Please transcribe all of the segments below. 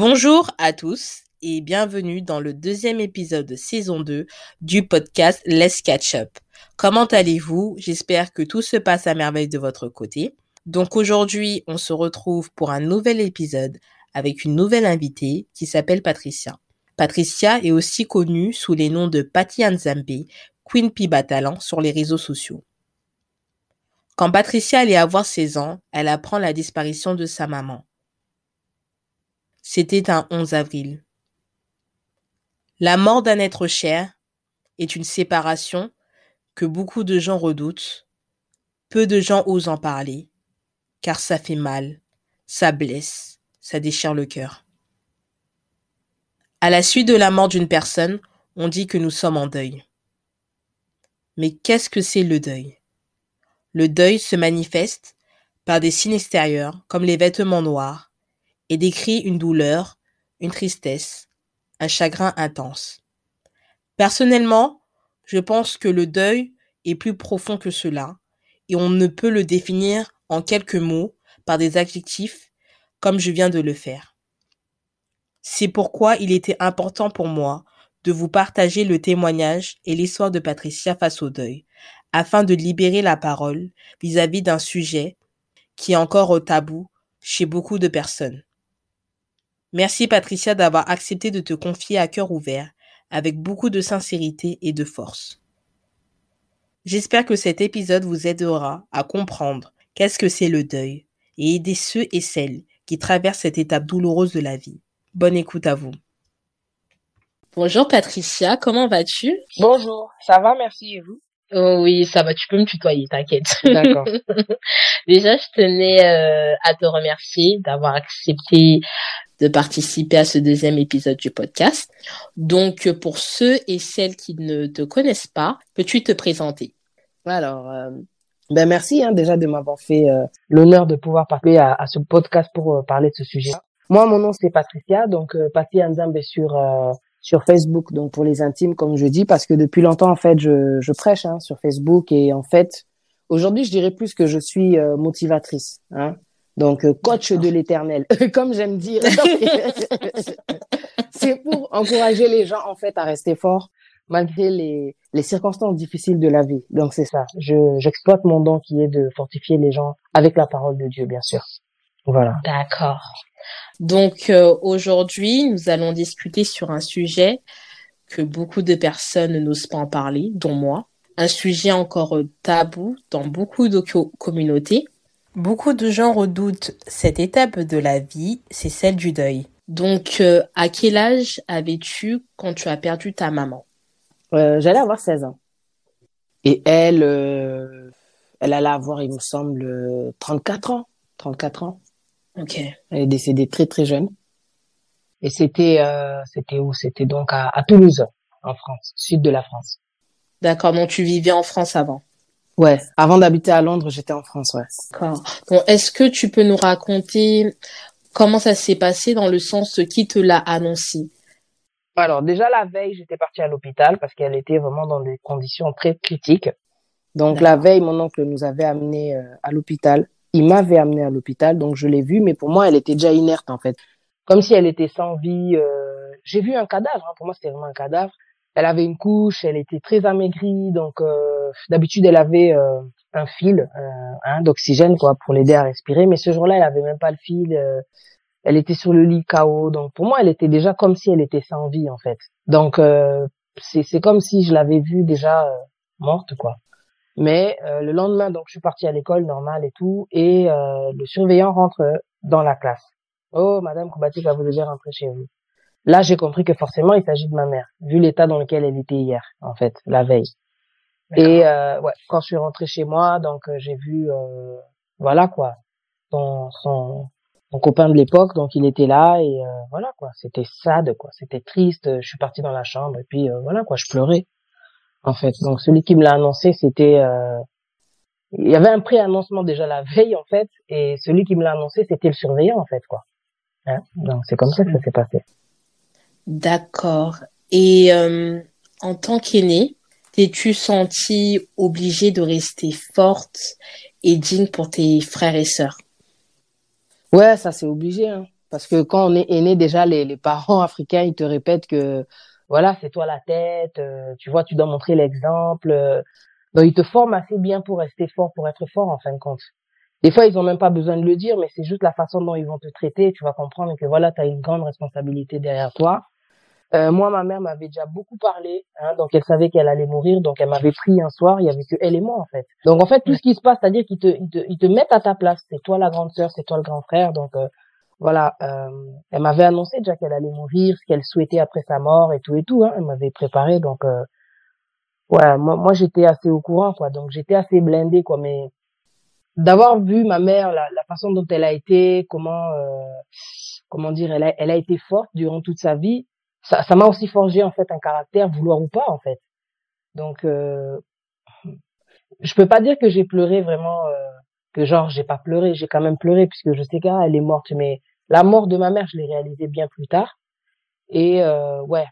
Bonjour à tous et bienvenue dans le deuxième épisode de saison 2 du podcast Let's Catch Up. Comment allez-vous? J'espère que tout se passe à merveille de votre côté. Donc aujourd'hui, on se retrouve pour un nouvel épisode avec une nouvelle invitée qui s'appelle Patricia. Patricia est aussi connue sous les noms de Patty Nzambe, Queen P Batalan sur les réseaux sociaux. Quand Patricia allait avoir 16 ans, elle apprend la disparition de sa maman. C'était un 11 avril. La mort d'un être cher est une séparation que beaucoup de gens redoutent. Peu de gens osent en parler, car ça fait mal, ça blesse, ça déchire le cœur. À la suite de la mort d'une personne, on dit que nous sommes en deuil. Mais qu'est-ce que c'est le deuil? Le deuil se manifeste par des signes extérieurs comme les vêtements noirs, et décrit une douleur, une tristesse, un chagrin intense. Personnellement, je pense que le deuil est plus profond que cela, et on ne peut le définir en quelques mots par des adjectifs comme je viens de le faire. C'est pourquoi il était important pour moi de vous partager le témoignage et l'histoire de Patricia face au deuil, afin de libérer la parole vis-à-vis d'un sujet qui est encore au tabou chez beaucoup de personnes. Merci Patricia d'avoir accepté de te confier à cœur ouvert, avec beaucoup de sincérité et de force. J'espère que cet épisode vous aidera à comprendre qu'est-ce que c'est le deuil et aider ceux et celles qui traversent cette étape douloureuse de la vie. Bonne écoute à vous. Bonjour Patricia, comment vas-tu? Bonjour, ça va, merci et vous? Oh oui, ça va, tu peux me tutoyer, t'inquiète. D'accord. Déjà, je tenais euh, à te remercier d'avoir accepté de participer à ce deuxième épisode du podcast. Donc, pour ceux et celles qui ne te connaissent pas, peux-tu te présenter? Alors, euh, ben merci hein, déjà de m'avoir fait euh, l'honneur de pouvoir parler à, à ce podcast pour euh, parler de ce sujet. Moi, mon nom c'est Patricia, donc euh, Patty Anzambe sur sur Facebook, donc pour les intimes, comme je dis, parce que depuis longtemps en fait, je, je prêche hein, sur Facebook et en fait, aujourd'hui, je dirais plus que je suis motivatrice. Hein. Donc, euh, coach de l'éternel, comme j'aime dire. c'est pour encourager les gens, en fait, à rester forts malgré les, les circonstances difficiles de la vie. Donc, c'est ça. Je, j'exploite mon don qui est de fortifier les gens avec la parole de Dieu, bien sûr. Voilà. D'accord. Donc, euh, aujourd'hui, nous allons discuter sur un sujet que beaucoup de personnes n'osent pas en parler, dont moi. Un sujet encore tabou dans beaucoup de communautés Beaucoup de gens redoutent cette étape de la vie, c'est celle du deuil. Donc, euh, à quel âge avais-tu quand tu as perdu ta maman? Euh, J'allais avoir 16 ans. Et elle, euh, elle allait avoir, il me semble, 34 ans. 34 ans. Ok. Elle est décédée très très jeune. Et c'était c'était où? C'était donc à, à Toulouse, en France, sud de la France. D'accord, donc tu vivais en France avant Ouais, avant d'habiter à Londres, j'étais en France, ouais. D'accord. Bon, est-ce que tu peux nous raconter comment ça s'est passé dans le sens qui te l'a annoncé? Alors déjà la veille, j'étais partie à l'hôpital parce qu'elle était vraiment dans des conditions très critiques. Donc la veille, mon oncle nous avait amené euh, à l'hôpital. Il m'avait amené à l'hôpital, donc je l'ai vue, mais pour moi, elle était déjà inerte en fait, comme si elle était sans vie. Euh... J'ai vu un cadavre. Hein. Pour moi, c'était vraiment un cadavre elle avait une couche, elle était très amaigrie, donc euh, d'habitude elle avait euh, un fil hein, d'oxygène quoi pour l'aider à respirer, mais ce jour-là elle avait même pas le fil, euh, elle était sur le lit KO, donc pour moi elle était déjà comme si elle était sans vie en fait. Donc c'est comme si je l'avais vue déjà morte quoi. Mais le lendemain donc je suis partie à l'école normale et tout, et le surveillant rentre dans la classe. Oh Madame Koubati va vous aider rentrer chez vous. Là, j'ai compris que forcément, il s'agit de ma mère, vu l'état dans lequel elle était hier, en fait, la veille. Et euh, ouais, quand je suis rentrée chez moi, donc euh, j'ai vu, euh, voilà quoi, son, son, son copain de l'époque, donc il était là et euh, voilà quoi, c'était sad quoi, c'était triste. Je suis partie dans la chambre et puis euh, voilà quoi, je pleurais en fait. Donc celui qui me l'a annoncé, c'était, il y avait un pré-annoncement déjà la veille en fait, et celui qui me l'a annoncé, c'était le surveillant en fait quoi. Hein? Donc c'est comme ça que ça s'est passé. D'accord. Et euh, en tant qu'aînée, t'es-tu sentie obligée de rester forte et digne pour tes frères et sœurs? Ouais, ça c'est obligé. Hein. Parce que quand on est aîné, déjà, les, parents africains, ils te répètent que, voilà, c'est toi la tête, euh, tu vois, tu dois montrer l'exemple. Euh. donc, ils te forment assez bien pour rester fort, pour être fort, en fin de compte. Des fois, ils ont même pas besoin de le dire, mais c'est juste la façon dont ils vont te traiter. Tu vas comprendre que, voilà, tu as une grande responsabilité derrière toi. Euh, moi, ma mère m'avait déjà beaucoup parlé, hein, donc elle savait qu'elle allait mourir, donc elle m'avait pris un soir, il y avait que elle et moi en fait. Donc en fait, tout ce qui se passe, c'est-à-dire qu'ils te, ils te, ils te mettent à ta place. C'est toi la grande sœur, c'est toi le grand frère, donc euh, voilà. Euh, elle m'avait annoncé déjà qu'elle allait mourir, ce qu'elle souhaitait après sa mort et tout et tout. Hein, elle m'avait préparé, donc euh, ouais, moi, moi j'étais assez au courant quoi, donc j'étais assez blindé quoi, mais d'avoir vu ma mère, la, la, façon dont elle a été, comment comment dire, elle a, elle a été forte durant toute sa vie ça, ça m'a aussi forgé en fait un caractère, vouloir ou pas en fait. Donc, euh, je peux pas dire que j'ai pleuré vraiment, euh, que genre j'ai pas pleuré, j'ai quand même pleuré puisque je sais qu'elle est morte, mais la mort de ma mère, je l'ai réalisée bien plus tard. Et euh, ouais,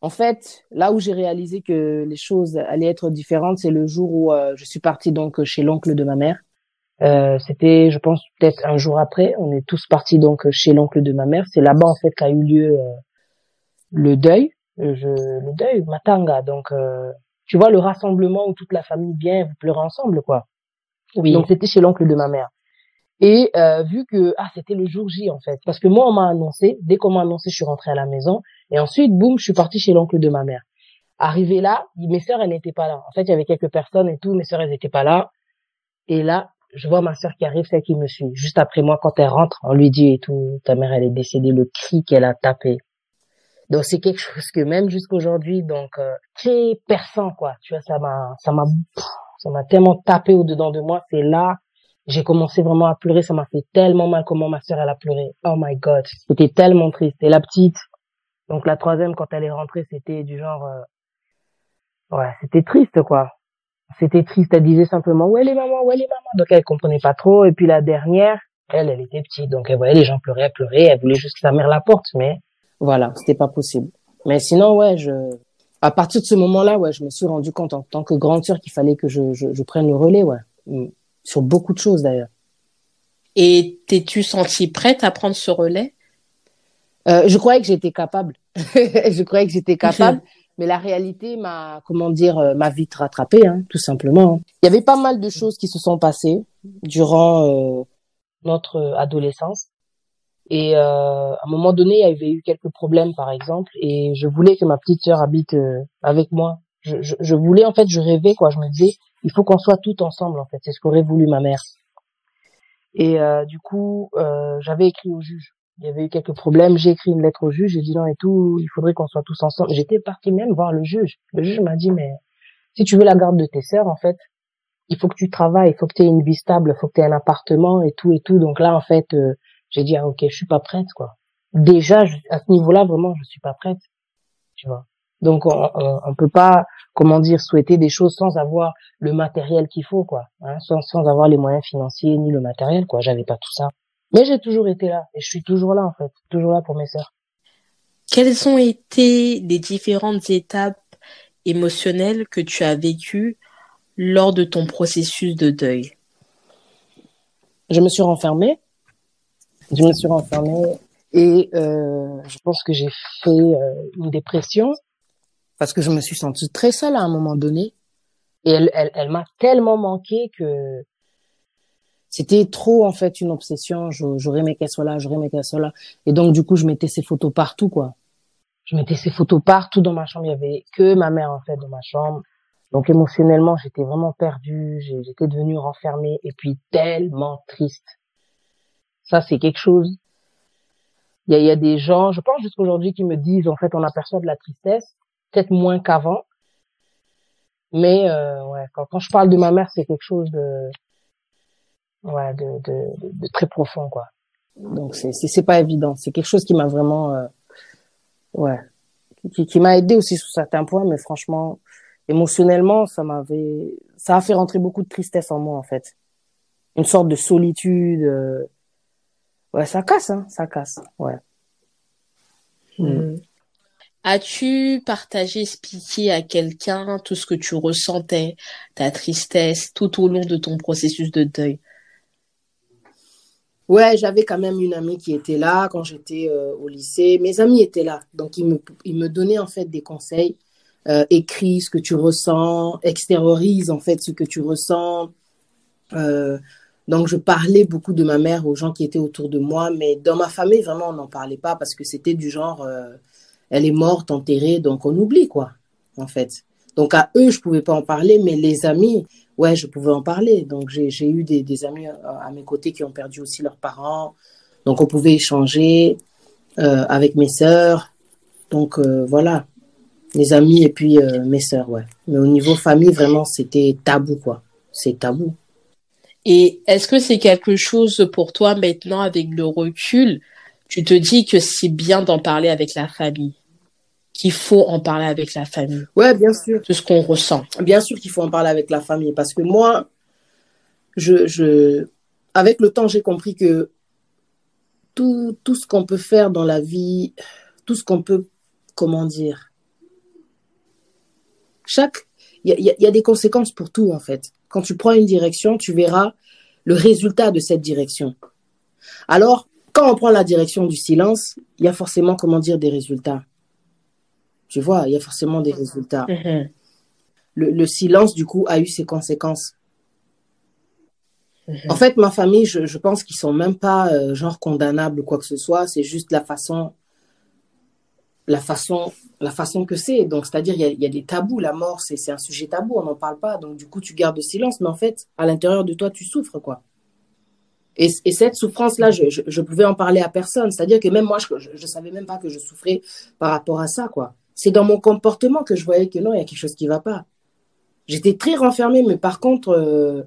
en fait, là où j'ai réalisé que les choses allaient être différentes, c'est le jour où euh, je suis partie donc chez l'oncle de ma mère. Euh, c'était, je pense, peut-être un jour après. On est tous partis donc chez l'oncle de ma mère. C'est là-bas en fait qu'a eu lieu euh, le deuil, euh, je, le deuil, matanga. Donc, euh, tu vois, le rassemblement où toute la famille vient, vous pleurez ensemble, quoi. Oui. Donc, c'était chez l'oncle de ma mère. Et euh, vu que ah c'était le jour J en fait, parce que moi on m'a annoncé, dès qu'on m'a annoncé, je suis rentrée à la maison et ensuite boum, je suis partie chez l'oncle de ma mère. Arrivé là, mes sœurs elles n'étaient pas là. En fait, il y avait quelques personnes et tout, mes sœurs elles n'étaient pas là. Et là, je vois ma sœur qui arrive, celle qui me suit. Juste après moi, quand elle rentre, on lui dit et tout, ta mère elle est décédée, le cri qu'elle a tapé. Donc c'est quelque chose que même jusqu'aujourd'hui, donc euh, très perçant quoi. Tu vois, ça m'a, ça m'a, ça m'a tellement tapé au dedans de moi. C'est là, j'ai commencé vraiment à pleurer. Ça m'a fait tellement mal comment ma sœur elle a pleuré. Oh my God, c'était tellement triste. Et la petite, donc la troisième quand elle est rentrée, c'était du genre, euh, ouais, c'était triste quoi. C'était triste. Elle disait simplement où elle est maman, où elle est maman. Donc elle comprenait pas trop. Et puis la dernière, elle, elle était petite, donc elle voyait les gens pleurer, pleurait. Elle voulait juste que sa mère la porte, mais voilà, c'était pas possible. Mais sinon, ouais, je, à partir de ce moment-là, ouais, je me suis rendu compte en tant que grande sœur qu'il fallait que je, je, je, prenne le relais, ouais, mm. sur beaucoup de choses d'ailleurs. Et t'es-tu sentie prête à prendre ce relais? Euh, Je croyais que j'étais capable. je croyais que j'étais capable, mais la réalité m'a, comment dire, euh, m'a vite rattrapée, hein, tout simplement. Hein. Il y avait pas mal de choses qui se sont passées durant euh, notre adolescence. Et euh, à un moment donné, il y avait eu quelques problèmes, par exemple, et je voulais que ma petite sœur habite euh, avec moi. Je, je, je, voulais, en fait, je rêvais, quoi. Je me disais, il faut qu'on soit tout ensemble, en fait. C'est ce qu'aurait voulu ma mère. Et euh, du coup, euh, j'avais écrit au juge. Il y avait eu quelques problèmes. J'ai écrit une lettre au juge. J'ai dit non et tout. Il faudrait qu'on soit tous ensemble. J'étais partie même voir le juge. Le juge m'a dit mais si tu veux la garde de tes sœurs, en fait, il faut que tu travailles. Il faut que tu aies une vie stable. Il faut que tu aies un appartement et tout et tout. Donc là, en fait, euh, j'ai dit, ah, ok, je suis pas prête, quoi. Déjà, à ce niveau-là, vraiment, je suis pas prête. Tu vois. Donc, on, on, peut pas, comment dire, souhaiter des choses sans avoir le matériel qu'il faut, quoi. Hein, sans, sans avoir les moyens financiers ni le matériel, quoi. J'avais pas tout ça. Mais j'ai toujours été là. Et je suis toujours là, en fait. Toujours là pour mes sœurs. Quelles ont été les différentes étapes émotionnelles que tu as vécues lors de ton processus de deuil? Je me suis renfermée je me suis renfermée et euh, je pense que j'ai fait euh, une dépression parce que je me suis sentie très seule à un moment donné et elle, elle, elle m'a tellement manqué que c'était trop en fait une obsession. J'aurais aimé qu'elle soit là, j'aurais aimé qu'elle soit là. Et donc du coup, je mettais ses photos partout quoi. Je mettais ses photos partout dans ma chambre. Il y avait que ma mère en fait dans ma chambre. Donc émotionnellement, j'étais vraiment perdue. J'étais devenue renfermée et puis tellement triste ça, c'est quelque chose. Il y a, des gens, je pense jusqu'à aujourd'hui, qui me disent, en fait, on aperçoit de la tristesse, peut-être moins qu'avant. Mais euh, ouais, quand, je parle de ma mère, c'est quelque chose de, ouais, de, très profond, quoi. Donc c'est c'est pas évident. C'est quelque chose qui m'a vraiment, euh, ouais, qui, qui m'a aidé aussi sur certains points, mais franchement, émotionnellement, ça m'avait, ça a fait rentrer beaucoup de tristesse en moi, en fait. Une sorte de solitude. Euh, Ouais, ça casse, hein, ça casse. Ouais. Hmm. As-tu partagé, expliqué à quelqu'un tout ce que tu ressentais, ta tristesse, tout au long de ton processus de deuil? Ouais, j'avais quand même une amie qui était là quand j'étais euh, au lycée. Mes amis étaient là, donc ils me, ils me donnaient en fait des conseils. Euh, écris ce que tu ressens, extériorise en fait ce que tu ressens. Euh, donc je parlais beaucoup de ma mère aux gens qui étaient autour de moi, mais dans ma famille vraiment on n'en parlait pas parce que c'était du genre, euh, elle est morte, enterrée, donc on oublie quoi, en fait. Donc à eux je pouvais pas en parler, mais les amis, ouais, je pouvais en parler. Donc j'ai eu des, amis euh, à mes côtés qui ont perdu aussi leurs parents. Donc on pouvait échanger euh, avec mes sœurs. Donc voilà, mes amis et puis mes sœurs, ouais. Mais au niveau famille, vraiment, c'était tabou, quoi. C'est tabou. Et est-ce que c'est quelque chose pour toi maintenant avec le recul Tu te dis que c'est bien d'en parler avec la famille qu'il faut en parler avec la famille? Ouais, bien sûr. De ce qu'on ressent. Bien sûr qu'il faut en parler avec la famille parce que moi, je, je avec le temps, j'ai compris que tout, tout ce qu'on peut faire dans la vie, tout ce qu'on peut, comment dire, chaque, il y, y, y a des conséquences pour tout en fait. Quand tu prends une direction, tu verras le résultat de cette direction. Alors, quand on prend la direction du silence, il y a forcément, comment dire, des résultats. Tu vois, il y a forcément des résultats. Mm -hmm. le, le, silence, du coup, a eu ses conséquences. Mm -hmm. En fait, ma famille, je, je pense qu'ils sont même pas euh, genre condamnables ou quoi que ce soit. C'est juste la façon, la façon, la façon que c'est. Donc, c'est-à-dire, il y a, il y a des tabous. La mort, c'est un sujet tabou. On n'en parle pas. Donc, du coup, tu gardes le silence. Mais en fait, à l'intérieur de toi, tu souffres, quoi. Et, et, cette souffrance-là, je, je, je, pouvais en parler à personne. C'est-à-dire que même moi, je ne savais même pas que je souffrais par rapport à ça, quoi. C'est dans mon comportement que je voyais que non, il y a quelque chose qui ne va pas. J'étais très renfermée, mais par contre, euh,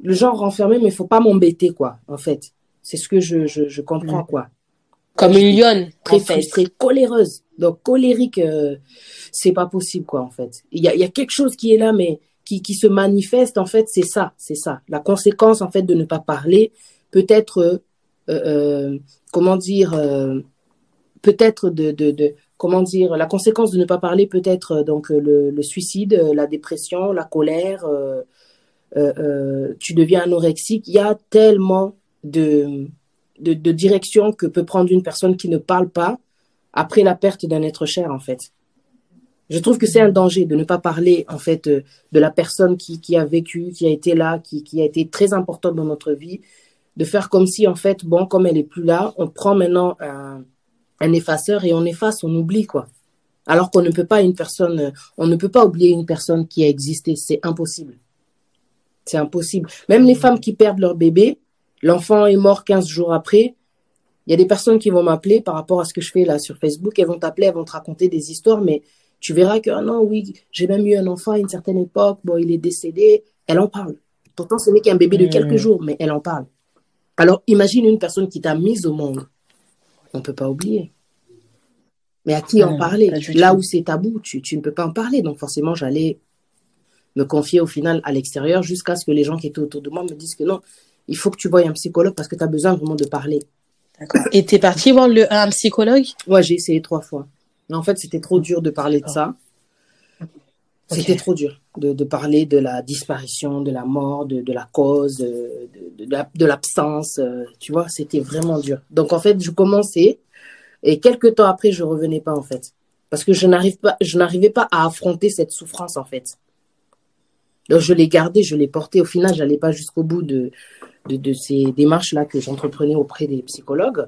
le genre renfermé, mais il ne faut pas m'embêter, quoi, en fait. C'est ce que je, je, je comprends, mmh. quoi. Comme une lionne, très frustrée, coléreuse. Donc, colérique, euh, c'est pas possible, quoi, en fait. Il y a, y a quelque chose qui est là, mais qui, qui se manifeste, en fait, c'est ça, c'est ça. La conséquence, en fait, de ne pas parler, peut-être, euh, euh, comment dire, euh, peut-être de, de, de, comment dire, la conséquence de ne pas parler peut être donc le, le, suicide, la dépression, la colère, euh, euh, tu deviens anorexique. Il y a tellement de, de, de directions que peut prendre une personne qui ne parle pas après la perte d'un être cher, en fait. Je trouve que c'est un danger de ne pas parler, en fait, de la personne qui, qui a vécu, qui a été là, qui, qui a été très importante dans notre vie, de faire comme si, en fait, bon, comme elle est plus là, on prend maintenant un un effaceur et on efface, on oublie quoi. Alors qu'on ne peut pas une personne, on ne peut pas oublier une personne qui a existé, c'est impossible. C'est impossible. Même les femmes qui perdent leur bébé, l'enfant est mort 15 jours après, il y a des personnes qui vont m'appeler par rapport à ce que je fais là sur Facebook, elles vont t'appeler, elles vont te raconter des histoires, mais tu verras que, ah non, oui, j'ai même eu un enfant à une certaine époque, bon, il est décédé, elle en parle. Pourtant, ce n'est qu'un bébé de quelques jours, mais elle en parle. Alors, imagine une personne qui t'a mise au monde on ne peut pas oublier. Mais à qui en parler? Là où c'est tabou, tu, tu, ne peux pas en parler. Donc forcément, j'allais me confier au final à l'extérieur jusqu'à ce que les gens qui étaient autour de moi me disent que non, il faut que tu voies un psychologue parce que tu as besoin vraiment de parler. D'accord. Et tu es parti voir le, un psychologue? Ouais, j'ai essayé trois fois. Mais en fait, c'était trop dur de parler de ça. C'était okay. trop dur de, de, parler de la disparition, de la mort, de, de la cause, de, de l'absence. Euh, tu vois, c'était vraiment dur. Donc, en fait, je commençais et quelques temps après, je revenais pas, en fait. Parce que je n'arrive pas, je n'arrivais pas à affronter cette souffrance, en fait. Donc, je l'ai gardée, je l'ai portée. Au final, j'allais pas jusqu'au bout de, de, de, ces démarches-là que j'entreprenais auprès des psychologues.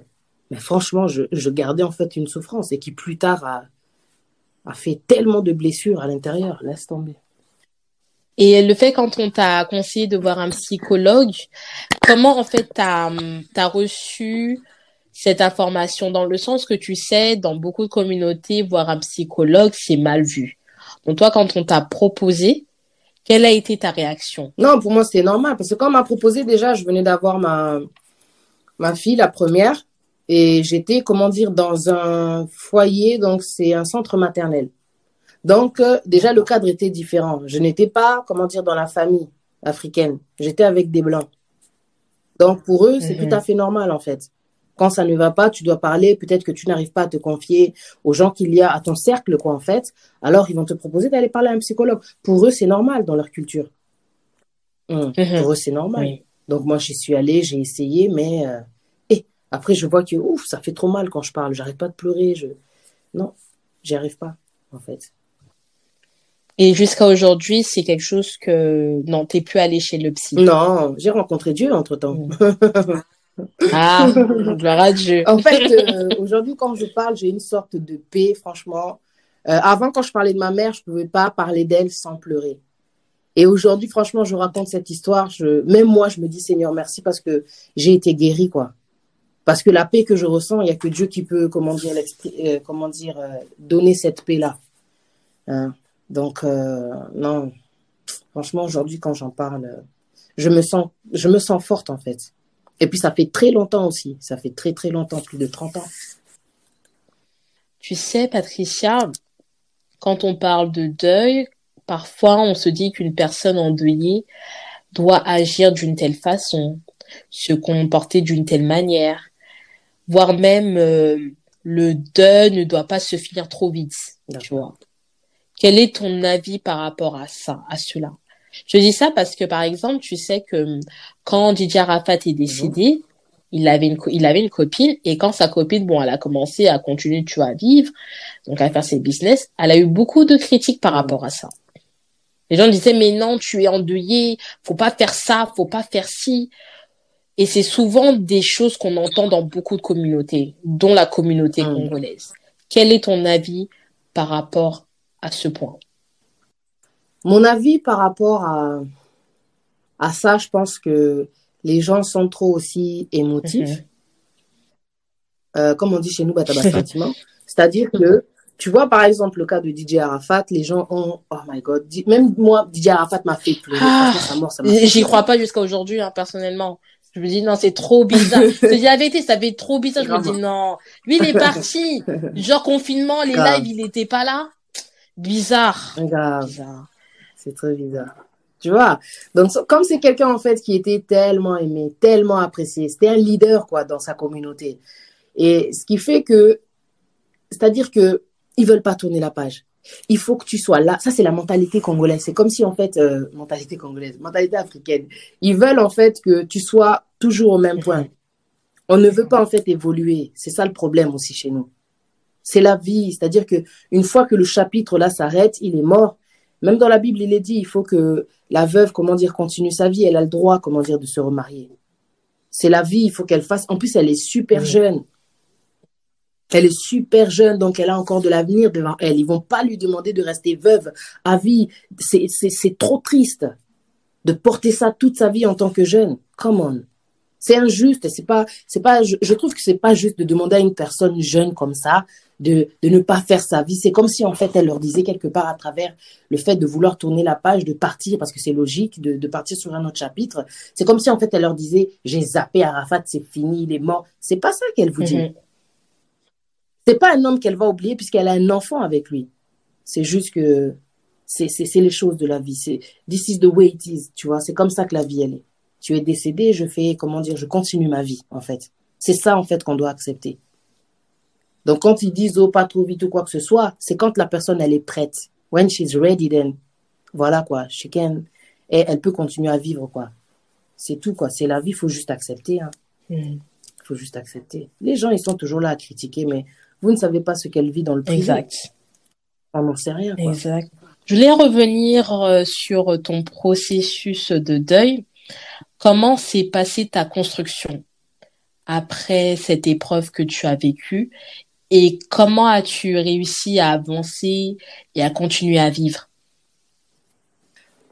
Mais franchement, je, je gardais, en fait, une souffrance et qui, plus tard, a, a fait tellement de blessures à l'intérieur, laisse tomber. Et le fait quand on t'a conseillé de voir un psychologue, comment en fait t'as as reçu cette information dans le sens que tu sais, dans beaucoup de communautés, voir un psychologue, c'est mal vu. Donc toi, quand on t'a proposé, quelle a été ta réaction? Non, pour moi, c'est normal. Parce que quand on m'a proposé, déjà, je venais d'avoir ma, ma fille, la première. Et j'étais, comment dire, dans un foyer, donc c'est un centre maternel. Donc, euh, déjà, le cadre était différent. Je n'étais pas, comment dire, dans la famille africaine. J'étais avec des blancs. Donc, pour eux, c'est mm -hmm. tout à fait normal, en fait. Quand ça ne va pas, tu dois parler. Peut-être que tu n'arrives pas à te confier aux gens qu'il y a à ton cercle, quoi, en fait. Alors, ils vont te proposer d'aller parler à un psychologue. Pour eux, c'est normal dans leur culture. Mmh. -hmm. Pour eux, c'est normal. Oui. Donc, moi, j'y suis allée, j'ai essayé, mais... Euh, Après, je vois que ouf, ça fait trop mal quand je parle. J'arrête pas de pleurer. Je... Non, j'y arrive pas, en fait. Et jusqu'à aujourd'hui, c'est quelque chose que non, t'es plus allé chez le psy? Non, j'ai rencontré Dieu entre temps. Mm. ah, gloire à Dieu. En fait, euh, aujourd'hui, quand je parle, j'ai une sorte de paix, franchement. Euh, avant, quand je parlais de ma mère, je pouvais pas parler d'elle sans pleurer. Et aujourd'hui, franchement, je raconte cette histoire. Même moi, je me dis Seigneur, merci parce que j'ai été guérie, quoi. Parce que la paix que je ressens, il n'y a que Dieu qui peut, comment dire, euh, comment dire, donner cette paix-là. Hein. Donc, non, franchement, aujourd'hui, quand j'en parle, je me, sens, je me sens forte, en fait. Et puis, ça fait très longtemps aussi. Ça fait très, très longtemps, plus de 30 ans. Tu sais, Patricia, quand on parle de deuil, parfois, on se dit qu'une personne endeuillée doit agir d'une telle façon, se comporter d'une telle manière, voire même euh, le deuil ne doit pas se finir trop vite, tu vois. Quel est ton avis par rapport à ça, à cela? Je dis ça parce que, par exemple, tu sais que hum, quand Didier Arafat est décédé, il avait une il avait une copine et quand sa copine bon elle a commencé à continuer tu vois à vivre donc à faire ses business elle a eu beaucoup de critiques par rapport à ça. Les gens disaient mais non tu es endeuillé faut pas faire ça faut pas faire ci. Et c'est souvent des choses qu'on entend dans beaucoup de communautés dont la communauté mmh. congolaise. Quel est ton avis par rapport à ce point? Mon avis par rapport à, à ça, je pense que les gens sont trop aussi émotifs. Mhm. Euh, comme on dit chez nous, sentiment. C'est-à-dire que, tu vois, par exemple, le cas de DJ Arafat, les gens ont, oh my god, même moi, DJ Arafat m'a fait pleurer. Ah, J'y crois pas jusqu'à aujourd'hui, hein, personnellement. Je me dis, non, c'est trop bizarre. je dis la vérité, ça fait trop bizarre. Je me dis, non. Lui, il est parti. Genre, confinement, les lives, il était pas là. Bizarre. Bizarre. C'est très bizarre. Tu vois? Donc, comme c'est quelqu'un, en fait, qui était tellement aimé, tellement apprécié, c'était un leader, quoi, dans sa communauté. Et ce qui fait que, c'est-à-dire que ils veulent pas tourner la page. Il faut que tu sois là. Ça, c'est la mentalité congolaise. C'est comme si, en fait, euh, mentalité congolaise, mentalité africaine. Ils veulent, en fait, que tu sois toujours au même point. On ne veut pas, en fait, évoluer. C'est ça le problème aussi chez nous. C'est la vie. C'est-à-dire que une fois que le chapitre là s'arrête, il est mort. Même dans la Bible, il est dit, il faut que la veuve, comment dire, continue sa vie. Elle a le droit, comment dire, de se remarier. C'est la vie, il faut qu'elle fasse. En plus, elle est super jeune. Elle est super jeune, donc elle a encore de l'avenir devant elle. Ils vont pas lui demander de rester veuve à vie. C'est trop triste de porter ça toute sa vie en tant que jeune. Come on. C'est injuste. C'est pas, c'est pas, je, je trouve que c'est pas juste de demander à une personne jeune comme ça de, de ne pas faire sa vie. C'est comme si en fait elle leur disait quelque part à travers le fait de vouloir tourner la page, de partir, parce que c'est logique, de, de partir sur un autre chapitre. C'est comme si en fait elle leur disait j'ai zappé Arafat, c'est fini, il est mort. C'est pas ça qu'elle vous dit. Mm-hmm. C'est pas un homme qu'elle va oublier puisqu'elle a un enfant avec lui. C'est juste que c'est les choses de la vie. C'est this is the way it is, tu vois. C'est comme ça que la vie elle est. Tu es décédé, je fais comment dire, je continue ma vie en fait. C'est ça en fait qu'on doit accepter. Donc, quand ils disent, oh, pas trop vite ou quoi que ce soit, c'est quand la personne, elle est prête. When she's ready, then, voilà, quoi, she can, et elle peut continuer à vivre, quoi. C'est tout, quoi. C'est la vie, il faut juste accepter, hein. Il hmm. faut juste accepter. Les gens, ils sont toujours là à critiquer, mais vous ne savez pas ce qu'elle vit dans le privé. Exact. On n'en sait rien, quoi. Exact. Je voulais revenir euh, sur ton processus de deuil. Comment s'est passée ta construction après cette épreuve que tu as vécue et comment as-tu réussi à avancer et à continuer à vivre?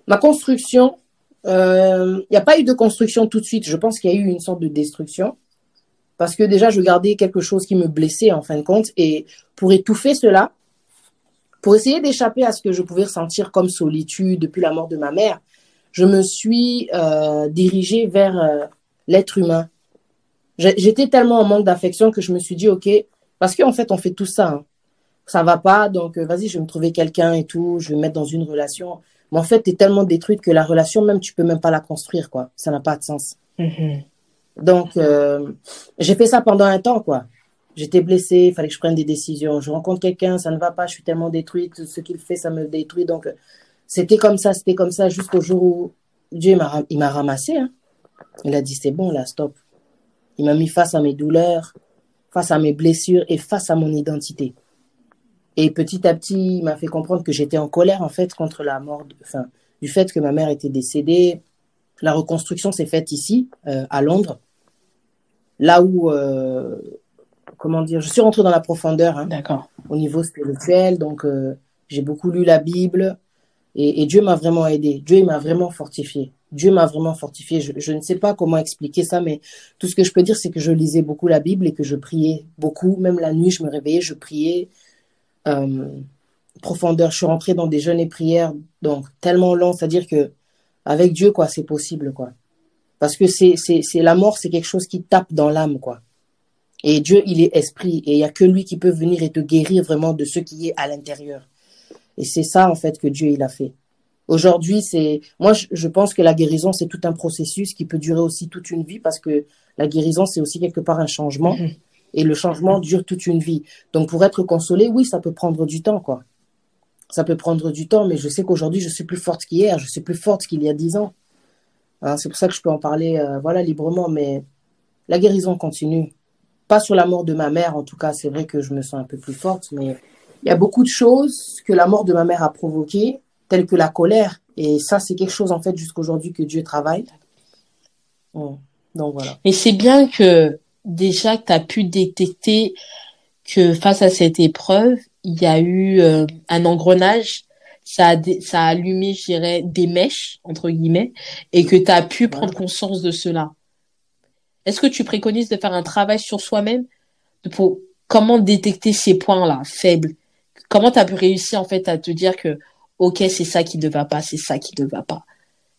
Ma construction, il euh, n'y a pas eu de construction tout de suite. Je pense qu'il y a eu une sorte de destruction. Parce que déjà, je gardais quelque chose qui me blessait en fin de compte. Et pour étouffer cela, pour essayer d'échapper à ce que je pouvais ressentir comme solitude depuis la mort de ma mère, je me suis euh, dirigée vers euh, l'être humain. J'étais tellement en manque d'affection que je me suis dit, OK, parce qu'en fait, on fait tout ça. Hein. Ça va pas, donc euh, vas-y, je vais me trouver quelqu'un et tout, je vais me mettre dans une relation. Mais en fait, tu es tellement détruite que la relation, même, tu peux même pas la construire, quoi. Ça n'a pas de sens. Mm-hmm. Donc, euh, j'ai fait ça pendant un temps, quoi. J'étais blessée, il fallait que je prenne des décisions. Je rencontre quelqu'un, ça ne va pas, je suis tellement détruite, ce qu'il fait, ça me détruit. Donc, c'était comme ça, c'était comme ça, jusqu'au jour où Dieu il m'a ramassé. Hein. Il a dit, c'est bon, là, stop. Il m'a mis face à mes douleurs, face à mes blessures et face à mon identité. Et petit à petit, il m'a fait comprendre que j'étais en colère, en fait, contre la mort, enfin, du fait que ma mère était décédée. La reconstruction s'est faite ici, euh, à Londres. Là où, euh, comment dire, je suis rentrée dans la profondeur. Hein, D'accord. Au niveau spirituel. Donc, euh, j'ai beaucoup lu la Bible. Et, Dieu m'a vraiment aidé. Dieu m'a vraiment fortifié. Dieu m'a vraiment fortifié. Je, ne sais pas comment expliquer ça, mais tout ce que je peux dire, c'est que je lisais beaucoup la Bible et que je priais beaucoup. Même la nuit, je me réveillais, je priais euh, profondeur. Je suis rentrée dans des jeûnes et prières, donc tellement long, c'est-à-dire que avec Dieu, quoi, c'est possible, quoi. Parce que c'est, c'est, c'est la mort, c'est quelque chose qui tape dans l'âme, quoi. Et Dieu, il est esprit, et il y a que lui qui peut venir et te guérir vraiment de ce qui est à l'intérieur. Et c'est ça, en fait, que Dieu, il a fait. Aujourd'hui, c'est, moi, je, pense que la guérison, c'est tout un processus qui peut durer aussi toute une vie parce que la guérison, c'est aussi quelque part un changement. Mm-hmm. Et le changement dure toute une vie. Donc, pour être consolé, oui, ça peut prendre du temps, quoi. Ça peut prendre du temps, mais je sais qu'aujourd'hui, je suis plus forte qu'hier, je suis plus forte qu'il y a dix ans. Hein, c'est pour ça que je peux en parler, euh, voilà, librement, mais la guérison continue. Pas sur la mort de ma mère, en tout cas, c'est vrai que je me sens un peu plus forte, mais il y a beaucoup de choses que la mort de ma mère a provoquées, telles que la colère. Et ça, c'est quelque chose, en fait, jusqu'aujourd'hui que Dieu travaille. Donc, voilà. Et c'est bien que déjà que tu as pu détecter que face à cette épreuve, il y a eu euh, un engrenage, ça a, ça a allumé, je dirais, des mèches, entre guillemets, et que tu as pu prendre conscience de cela. Est-ce que tu préconises de faire un travail sur soi-même pour comment détecter ces points-là faibles? Comment tu as pu réussir en fait à te dire que ok c'est ça qui ne va pas, c'est ça qui ne va pas,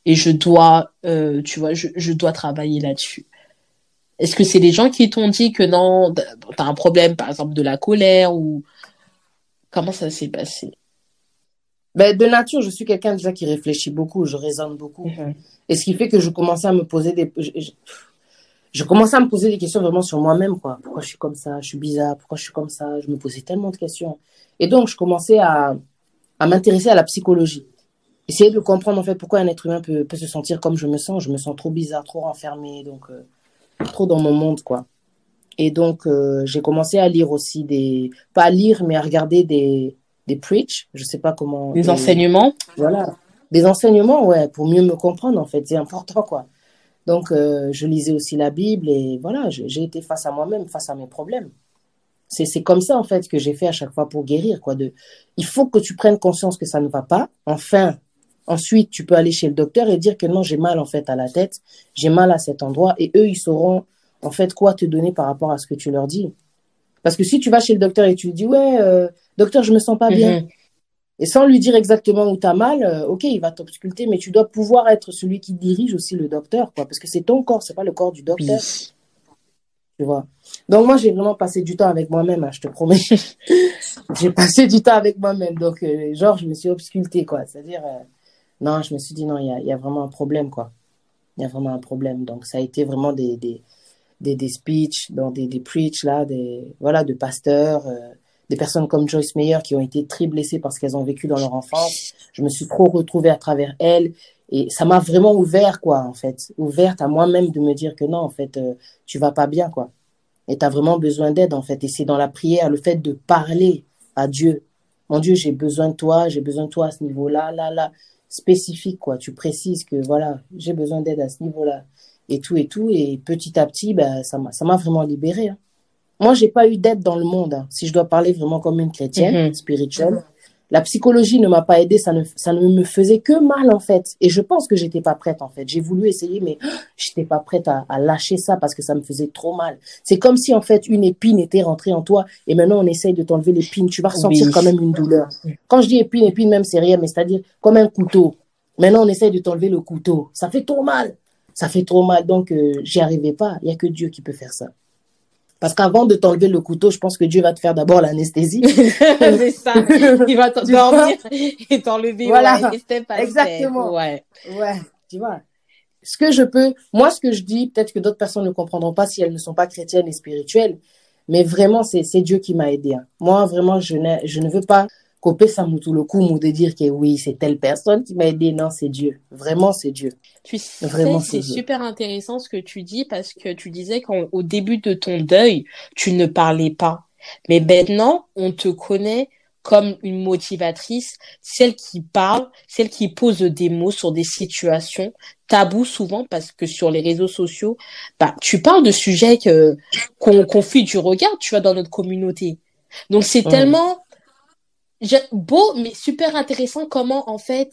et je dois, euh, tu vois, je, je dois travailler là-dessus. Est-ce que c'est les gens qui t'ont dit que non, t'as un problème, par exemple, de la colère ou comment ça s'est passé? Ben, De nature, je suis quelqu'un déjà qui réfléchit beaucoup, je raisonne beaucoup. Mm-hmm. Et ce qui fait que je commençais à me poser des... Je, commençais à me poser des questions vraiment sur moi-même, quoi. Pourquoi je suis comme ça? Je suis bizarre. Pourquoi je suis comme ça? Je me posais tellement de questions. Et donc, je commençais à, à m'intéresser à la psychologie. Essayer de comprendre, en fait, pourquoi un être humain peut, peut se sentir comme je me sens. Je me sens trop bizarre, trop renfermé. Donc... Euh, trop dans mon monde, quoi. Et donc, euh, j'ai commencé à lire aussi des, pas à lire, mais à regarder des, des preach, je sais pas comment. Des, enseignements. Voilà. Des enseignements, ouais, pour mieux me comprendre, en fait. C'est important, quoi. Donc, euh, je lisais aussi la Bible et voilà, j'ai été face à moi-même, face à mes problèmes. C'est comme ça, en fait, que j'ai fait à chaque fois pour guérir, quoi. Il faut que tu prennes conscience que ça ne va pas. Enfin, Ensuite, tu peux aller chez le docteur et dire que non, j'ai mal en fait à la tête, j'ai mal à cet endroit, et eux, ils sauront en fait quoi te donner par rapport à ce que tu leur dis. Parce que si tu vas chez le docteur et tu lui dis ouais, euh, docteur, je me sens pas bien, mhm. Et sans lui dire exactement où tu as mal, euh, ok, il va t'obsculter, mais tu dois pouvoir être celui qui dirige aussi le docteur, quoi, parce que c'est ton corps, c'est pas le corps du docteur. Tu vois. Donc moi, j'ai vraiment passé du temps avec moi-même, hein, je te promets. j'ai passé du temps avec moi-même, donc euh, genre je me suis obsculté, quoi. C'est-à-dire non, je me suis dit, non, il y a, y a, vraiment un problème, quoi. Il y a vraiment un problème. Donc, ça a été vraiment des, des, des, des speeches, donc des, des preach, là, des, voilà, de pasteurs, euh, des personnes comme Joyce Meyer qui ont été très blessées parce qu'elles ont vécu dans leur enfance. Je me suis trop retrouvée à travers elles. Et ça m'a vraiment ouvert, quoi, en fait. Ouverte à moi-même de me dire que non, en fait, euh, tu vas pas bien, quoi. Et tu as vraiment besoin d'aide, en fait. Et c'est dans la prière, le fait de parler à Dieu. Mon Dieu, j'ai besoin de toi, j'ai besoin de toi à ce niveau-là, là, là spécifique, quoi. Tu précises que voilà, j'ai besoin d'aide à ce niveau-là et tout et tout. Et petit à petit, bah, ça m'a, ça m'a vraiment libéré. Hein. Moi, j'ai pas eu d'aide dans le monde. Hein. Si je dois parler vraiment comme une chrétienne, mm-hmm. spirituelle, la psychologie ne m'a pas aidé, ça ne, ça ne me faisait que mal en fait. Et je pense que j'étais pas prête en fait. J'ai voulu essayer, mais j'étais pas prête à, à, lâcher ça parce que ça me faisait trop mal. C'est comme si en fait une épine était rentrée en toi et maintenant on essaye de t'enlever l'épine. Tu vas ressentir quand même une douleur. Quand je dis épine, épine même c'est rien, mais c'est-à-dire comme un couteau. Maintenant on essaye de t'enlever le couteau. Ça fait trop mal. Ça fait trop mal. Donc euh, j'y arrivais pas. Il y a que Dieu qui peut faire ça. Parce qu'avant de t'enlever le couteau, je pense que Dieu va te faire d'abord l'anesthésie. c'est ça. Il va t'endormir et t'enlever. Voilà. Exactement. Ouais. Ouais. Tu vois. Ce que je peux, moi, ce que je dis, peut-être que d'autres personnes ne comprendront pas si elles ne sont pas chrétiennes et spirituelles, mais vraiment, c'est Dieu qui m'a aidé. Hein. Moi, vraiment, je, je ne veux pas couper ça tout le coup ou de dire que oui, c'est telle personne qui m'a aidé. Non, c'est Dieu. Vraiment, c'est Dieu. Tu sais, Vraiment, c'est super intéressant ce que tu dis parce que tu disais qu'au début de ton deuil, tu ne parlais pas. Mais maintenant, on te connaît comme une motivatrice, celle qui parle, celle qui pose des mots sur des situations tabous souvent parce que sur les réseaux sociaux, bah, tu parles de sujets qu'on, qu'on fuit du regard, tu vois, dans notre communauté. Donc c'est tellement beau, mais super intéressant comment, en fait,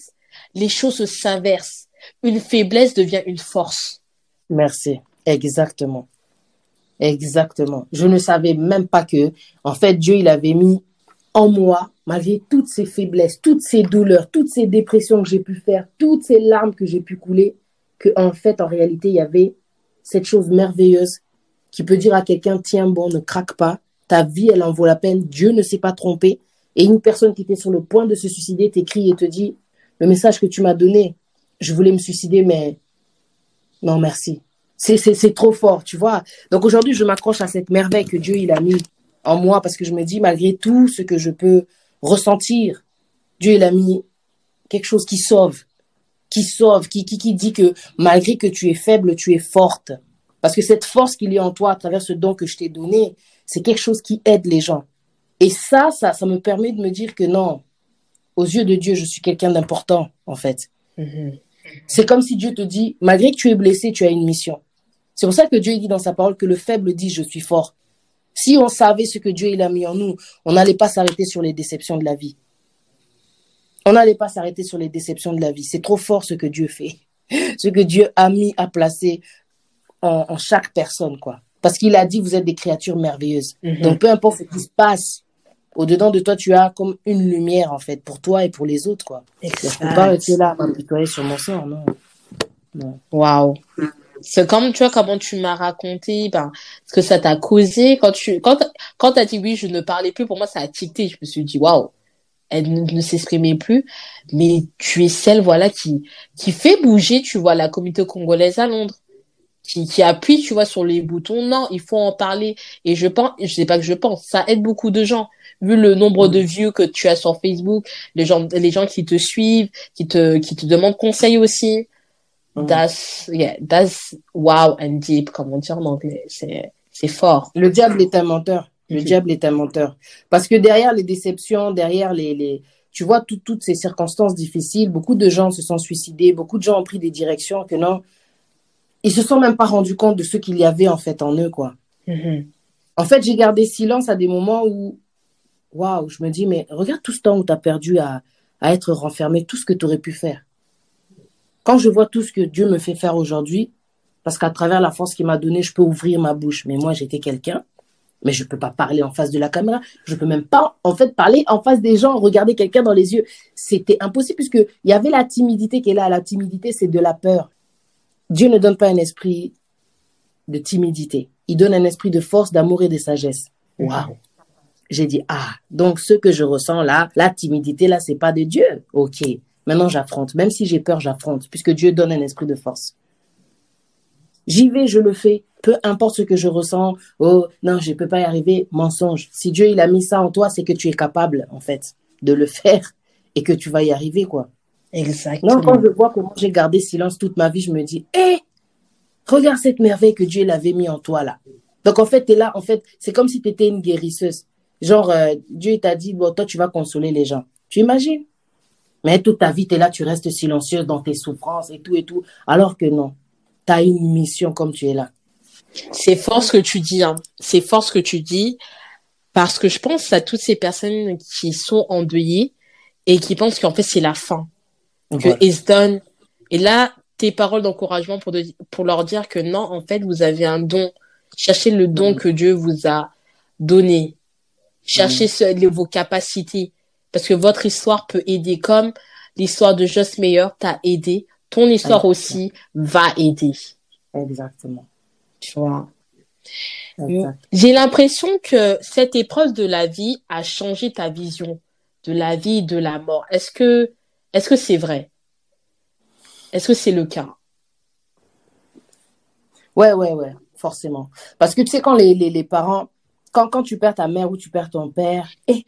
les choses s'inversent. Une faiblesse devient une force. Merci. Exactement. Exactement. Je ne savais même pas que, en fait, Dieu, il avait mis en moi, malgré toutes ces faiblesses, toutes ces douleurs, toutes ces dépressions que j'ai pu faire, toutes ces larmes que j'ai pu couler, que, en fait, en réalité, il y avait cette chose merveilleuse qui peut dire à quelqu'un, tiens bon, ne craque pas, ta vie, elle en vaut la peine, Dieu ne s'est pas trompé, et une personne qui était sur le point de se suicider t'écrit et te dit le message que tu m'as donné, je voulais me suicider, mais non, merci. C'est trop fort, tu vois. Donc aujourd'hui, je m'accroche à cette merveille que Dieu il a mis en moi parce que je me dis, malgré tout ce que je peux ressentir, Dieu il a mis quelque chose qui sauve, qui sauve, qui, qui, qui dit que malgré que tu es faible, tu es forte. Parce que cette force qu'il y a en toi à travers ce don que je t'ai donné, c'est quelque chose qui aide les gens. Et ça, ça, ça me permet de me dire que non, aux yeux de Dieu, je suis quelqu'un d'important, en fait. Mm-hmm. C'est comme si Dieu te dit, malgré que tu es blessé, tu as une mission. C'est pour ça que Dieu dit dans sa parole que le faible dit, je suis fort. Si on savait ce que Dieu il a mis en nous, on n'allait pas s'arrêter sur les déceptions de la vie. On n'allait pas s'arrêter sur les déceptions de la vie. C'est trop fort ce que Dieu fait. Ce que Dieu a mis à placer en, en chaque personne, quoi. Parce qu'il a dit, vous êtes des créatures merveilleuses. Mm-hmm. Donc, peu importe ce qui se passe, au-dedans de toi, tu as comme une lumière, en fait, pour toi et pour les autres, quoi. Je ne peux pas rester là à sur mon sort, non? Waouh. C'est comme, tu vois, comment tu m'as raconté, ben, ce que ça t'a causé. Quand tu, quand, quand t'as dit oui, je ne parlais plus, pour moi, ça a ticté. Je me suis dit, waouh, elle ne, s'exprimait plus. Mais tu es celle, voilà, qui, qui fait bouger, tu vois, la communauté congolaise à Londres. Qui, qui appuie, tu vois, sur les boutons. Non, il faut en parler. Et je pense, je sais pas que je pense, ça aide beaucoup de gens vu le nombre de vues que tu as sur Facebook, les gens, les gens qui te suivent, qui te, qui te demandent conseil aussi. That's, yeah, that's wow and deep, comme on dit en anglais. C'est, c'est fort. Le diable est un menteur. Le mm-hmm. diable est un menteur. Parce que derrière les déceptions, derrière les, les, tu vois, toutes ces circonstances difficiles, beaucoup de gens se sont suicidés, beaucoup de gens ont pris des directions que non, ils se sont même pas rendus compte de ce qu'il y avait en fait en eux, quoi. Mm-hmm. En fait, j'ai gardé silence à des moments où waouh, je me dis, mais regarde tout ce temps où tu as perdu à, être renfermé, tout ce que tu aurais pu faire. Quand je vois tout ce que Dieu me fait faire aujourd'hui, parce qu'à travers la force qu'il m'a donnée, je peux ouvrir ma bouche. Mais moi, j'étais quelqu'un, mais je peux pas parler en face de la caméra. Je peux même pas, en fait, parler en face des gens, regarder quelqu'un dans les yeux. C'était impossible puisque il y avait la timidité qui est là. La timidité, c'est de la peur. Dieu ne donne pas un esprit de timidité. Il donne un esprit de force, d'amour et de sagesse. Waouh! J'ai dit, ah, donc ce que je ressens là, la timidité là, c'est pas de Dieu. Ok, maintenant j'affronte. Même si j'ai peur, j'affronte, puisque Dieu donne un esprit de force. J'y vais, je le fais. Peu importe ce que je ressens. Oh, non, je peux pas y arriver. Mensonge. Si Dieu, il a mis ça en toi, c'est que tu es capable, en fait, de le faire et que tu vas y arriver, quoi. Exactement. Non, quand je vois comment j'ai gardé silence toute ma vie, je me dis, hé, regarde cette merveille que Dieu l'avait mis en toi, là. Donc, en fait, tu es là, en fait, c'est comme si tu étais une guérisseuse. Genre, euh, Dieu t'a dit, bon, toi, tu vas consoler les gens. Tu imagines? Mais toute ta vie, tu es là, tu restes silencieuse dans tes souffrances et tout et tout. Alors que non, tu as une mission comme tu es là. C'est fort ce que tu dis. Hein. C'est fort ce que tu dis. Parce que je pense à toutes ces personnes qui sont endeuillées et qui pensent qu'en fait, c'est la fin. Que it's done. Et là, tes paroles d'encouragement pour, pour leur dire que non, en fait, vous avez un don. Cherchez le don mm. que Dieu vous a donné. Cherchez mm. vos capacités. Parce que votre histoire peut aider comme l'histoire de Just Meyer t'a aidé. Ton histoire aussi va aider. Exactement. Tu vois. J'ai l'impression que cette épreuve de la vie a changé ta vision de la vie et de la mort. Est-ce que est-ce que c'est vrai? Est-ce que c'est le cas? Ouais, ouais, ouais, forcément. Parce que tu sais, quand les, les, les parents quand, tu perds ta mère ou tu perds ton père, et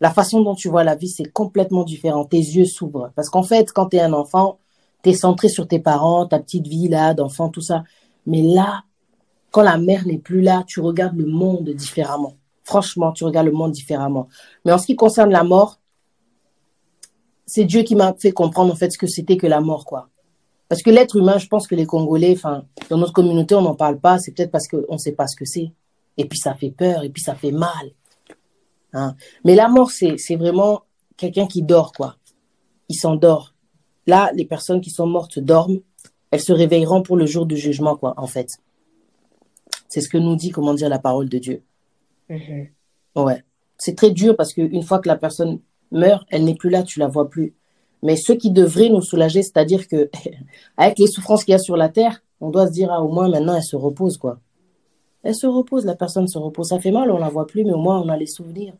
la façon dont tu vois la vie, c'est complètement différent. Tes yeux s'ouvrent. Parce qu'en fait, quand tu es un enfant, tu es centré sur tes parents, ta petite vie là, d'enfant, tout ça. Mais là, quand la mère n'est plus là, tu regardes le monde différemment. Franchement, tu regardes le monde différemment. Mais en ce qui concerne la mort, c'est Dieu qui m'a fait comprendre en fait ce que c'était que la mort, quoi. Parce que l'être humain, je pense que les Congolais, enfin, dans notre communauté, on n'en parle pas. C'est peut-être parce qu'on ne sait pas ce que c'est. Et puis ça fait peur, et puis ça fait mal. Hein. Mais la mort, c'est vraiment quelqu'un qui dort, quoi. Il s'endort. Là, les personnes qui sont mortes dorment. Elles se réveilleront pour le jour du jugement, quoi, en fait. C'est ce que nous dit, comment dire, la parole de Dieu. Mm-hmm. Ouais. C'est très dur parce qu'une fois que la personne meurt, elle n'est plus là, tu la vois plus. Mais ce qui devrait nous soulager, c'est-à-dire que avec les souffrances qu'il y a sur la terre, on doit se dire ah, au moins maintenant elle se repose quoi. Elle se repose, la personne se repose. Ça fait mal, on la voit plus, mais au moins on a les souvenirs.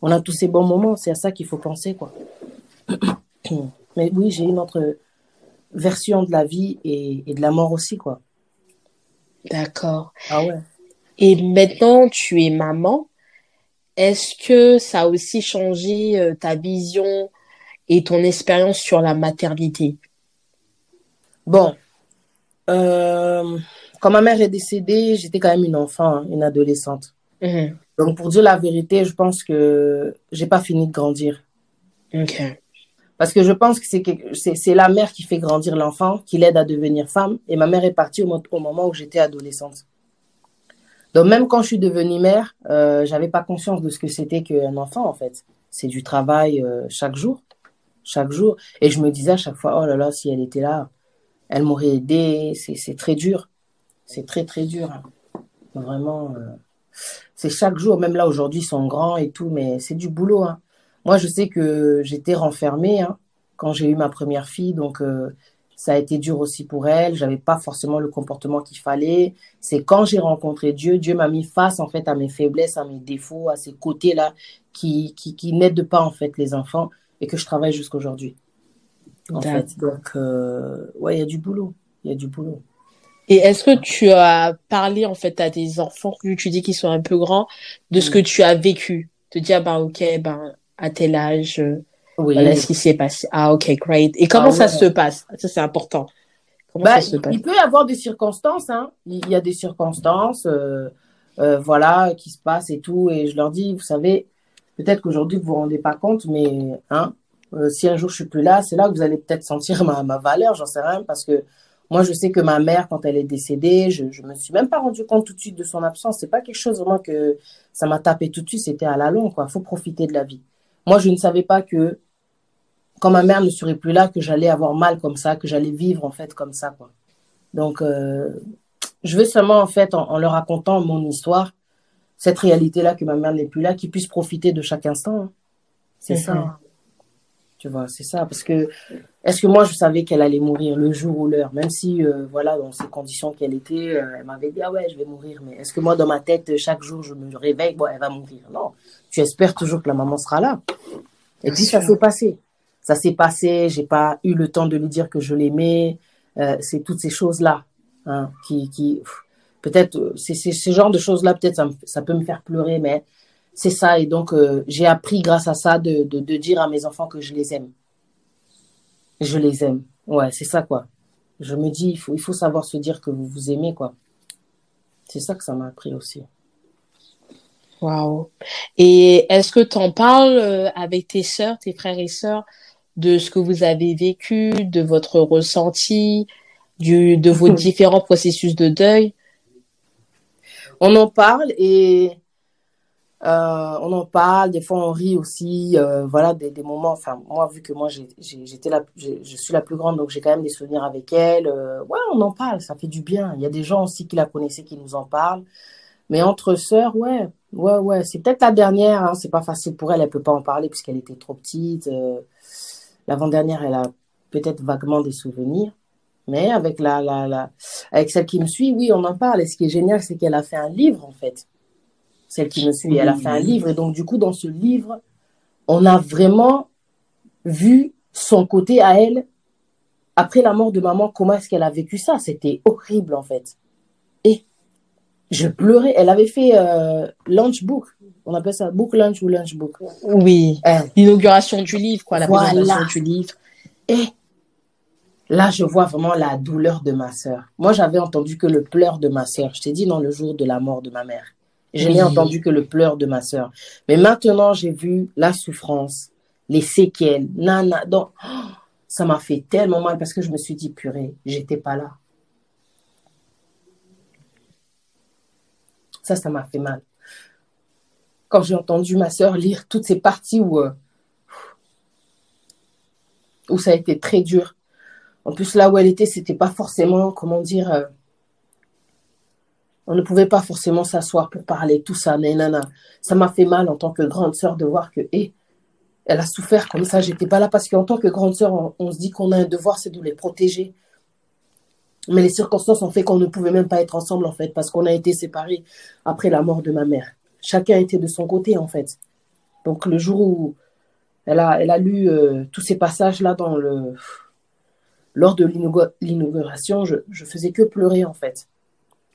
On a tous ces bons moments, c'est à ça qu'il faut penser quoi. mais oui, j'ai une autre version de la vie et, et de la mort aussi quoi. D'accord. Ah ouais. Et maintenant, tu es maman. Est-ce que ça a aussi changé euh, ta vision et ton expérience sur la maternité? Bon, euh, quand ma mère est décédée, j'étais quand même une enfant, hein, une adolescente. Mhm. Donc pour dire la vérité, je pense que j'ai pas fini de grandir. Ok. Parce que je pense que c'est la mère qui fait grandir l'enfant, qui l'aide à devenir femme. Et ma mère est partie au moment où j'étais adolescente. Donc même quand je suis devenue mère, euh, j'avais pas conscience de ce que c'était qu'un enfant en fait. C'est du travail euh, chaque jour, chaque jour. Et je me disais à chaque fois, oh là là, si elle était là, elle m'aurait aidé. C'est très dur, c'est très très dur. Hein. Vraiment, euh, c'est chaque jour. Même là aujourd'hui, ils sont grands et tout, mais c'est du boulot. Hein. Moi, je sais que j'étais renfermée hein, quand j'ai eu ma première fille, donc euh, ça a été dur aussi pour elle. J'avais pas forcément le comportement qu'il fallait. C'est quand j'ai rencontré Dieu, Dieu m'a mis face en fait à mes faiblesses, à mes défauts, à ces côtés-là qui, qui, qui n'aident pas en fait les enfants et que je travaille jusqu'aujourd'hui. En fait, donc euh, ouais, il y a du boulot, il y a du boulot. Et est-ce que tu as parlé en fait à des enfants, que tu dis qu'ils sont un peu grands, de ce mm. que tu as vécu, te dire bah ok, ben à tel âge, oui. Voilà ce qui s'est passé. Ah, ok, great. Et comment ah, ça se passe? Ça, c'est important. Comment bah, ça se passe? Il peut y avoir des circonstances. Hein. Il y a des circonstances, euh, euh, voilà, qui se passent et tout. Et je leur dis, vous savez, peut-être qu'aujourd'hui, vous vous rendez pas compte, mais hein, euh, si un jour je suis plus là, c'est là que vous allez peut-être sentir ma, ma valeur, j'en sais rien, parce que moi, je sais que ma mère, quand elle est décédée, je, je me suis même pas rendu compte tout de suite de son absence. C'est pas quelque chose vraiment que ça m'a tapé tout de suite. C'était à la longue, quoi. Faut profiter de la vie. Moi, je ne savais pas que quand ma mère ne serait plus là, que j'allais avoir mal comme ça, que j'allais vivre en fait comme ça, quoi. Donc, euh, je veux seulement en fait, en, leur racontant mon histoire, cette réalité-là que ma mère n'est plus là, qu'ils puissent profiter de chaque instant. Hein. C'est ça. Hein. Tu vois, c'est ça. Parce que, est-ce que moi, je savais qu'elle allait mourir le jour ou l'heure, même si, euh, voilà, dans ces conditions qu'elle était, euh, elle m'avait dit, ah ouais, je vais mourir. Mais est-ce que moi, dans ma tête, chaque jour, je me réveille, bon, elle va mourir? Non. Tu espères toujours que la maman sera là. Et puis, ça s'est passé ça s'est passé, j'ai pas eu le temps de lui dire que je l'aimais. Euh, c'est toutes ces choses-là hein, qui, qui peut-être, c'est ce genre de choses-là, peut-être ça, ça, peut me faire pleurer, mais c'est ça. Et donc, euh, j'ai appris grâce à ça de, de, de, dire à mes enfants que je les aime. Je les aime. Ouais, c'est ça, quoi. Je me dis, il faut, il faut savoir se dire que vous vous aimez, quoi. C'est ça que ça m'a appris aussi. Waouh. Et est-ce que tu en parles avec tes sœurs, tes frères et sœurs de ce que vous avez vécu, de votre ressenti, du, de vos différents processus de deuil? On en parle et euh, on en parle. Des fois, on rit aussi. Euh, voilà, des, moments. Enfin, moi, vu que moi, j'étais là, je suis la plus grande, donc j'ai quand même des souvenirs avec elle. Euh, ouais, on en parle. Ça fait du bien. Il y a des gens aussi qui la connaissaient, qui nous en parlent. Mais entre sœurs, ouais, ouais, ouais. C'est peut-être la dernière. Hein, c'est pas facile pour elle. Elle peut pas en parler puisqu'elle était trop petite. L'avant-dernière, elle a peut-être vaguement des souvenirs. Mais avec la, la, la, avec celle qui me suit, oui, on en parle. Et ce qui est génial, c'est qu'elle a fait un livre, en fait. Celle qui me suit, elle a fait un livre. Et donc, du coup, dans ce livre, on a vraiment vu son côté à elle. Après la mort de maman, comment est-ce qu'elle a vécu ça? C'était horrible, en fait. Et je pleurais. Elle avait fait euh, lunchbook. On appelle ça book lunch ou lunchbook. Oui. L'inauguration du livre, quoi, la présentation du livre. Et là, je vois vraiment la douleur de ma sœur. Moi, j'avais entendu que le pleur de ma sœur. Je t'ai dit dans le jour de la mort de ma mère. Je n'ai entendu que le pleur de ma sœur. Mais maintenant, j'ai vu la souffrance, les séquelles. Nana. Donc, ça m'a fait tellement mal parce que je me suis dit, purée, j'étais pas là. Ça, ça m'a fait mal. Quand j'ai entendu ma sœur lire toutes ces parties où, euh, où ça a été très dur. En plus, là où elle était, c'était pas forcément, comment dire, euh, on ne pouvait pas forcément s'asseoir pour parler, tout ça, nanana. Ça m'a fait mal en tant que grande sœur de voir que, hé, elle a souffert comme ça. J'étais pas là parce qu'en tant que grande sœur, on, se dit qu'on a un devoir, c'est de les protéger. Mais les circonstances ont fait qu'on ne pouvait même pas être ensemble, en fait, parce qu'on a été séparés après la mort de ma mère. Chacun était de son côté, en fait. Donc, le jour où elle a, elle a lu euh, tous ces passages-là dans le, lors de l'inauguration, je, je faisais que pleurer, en fait.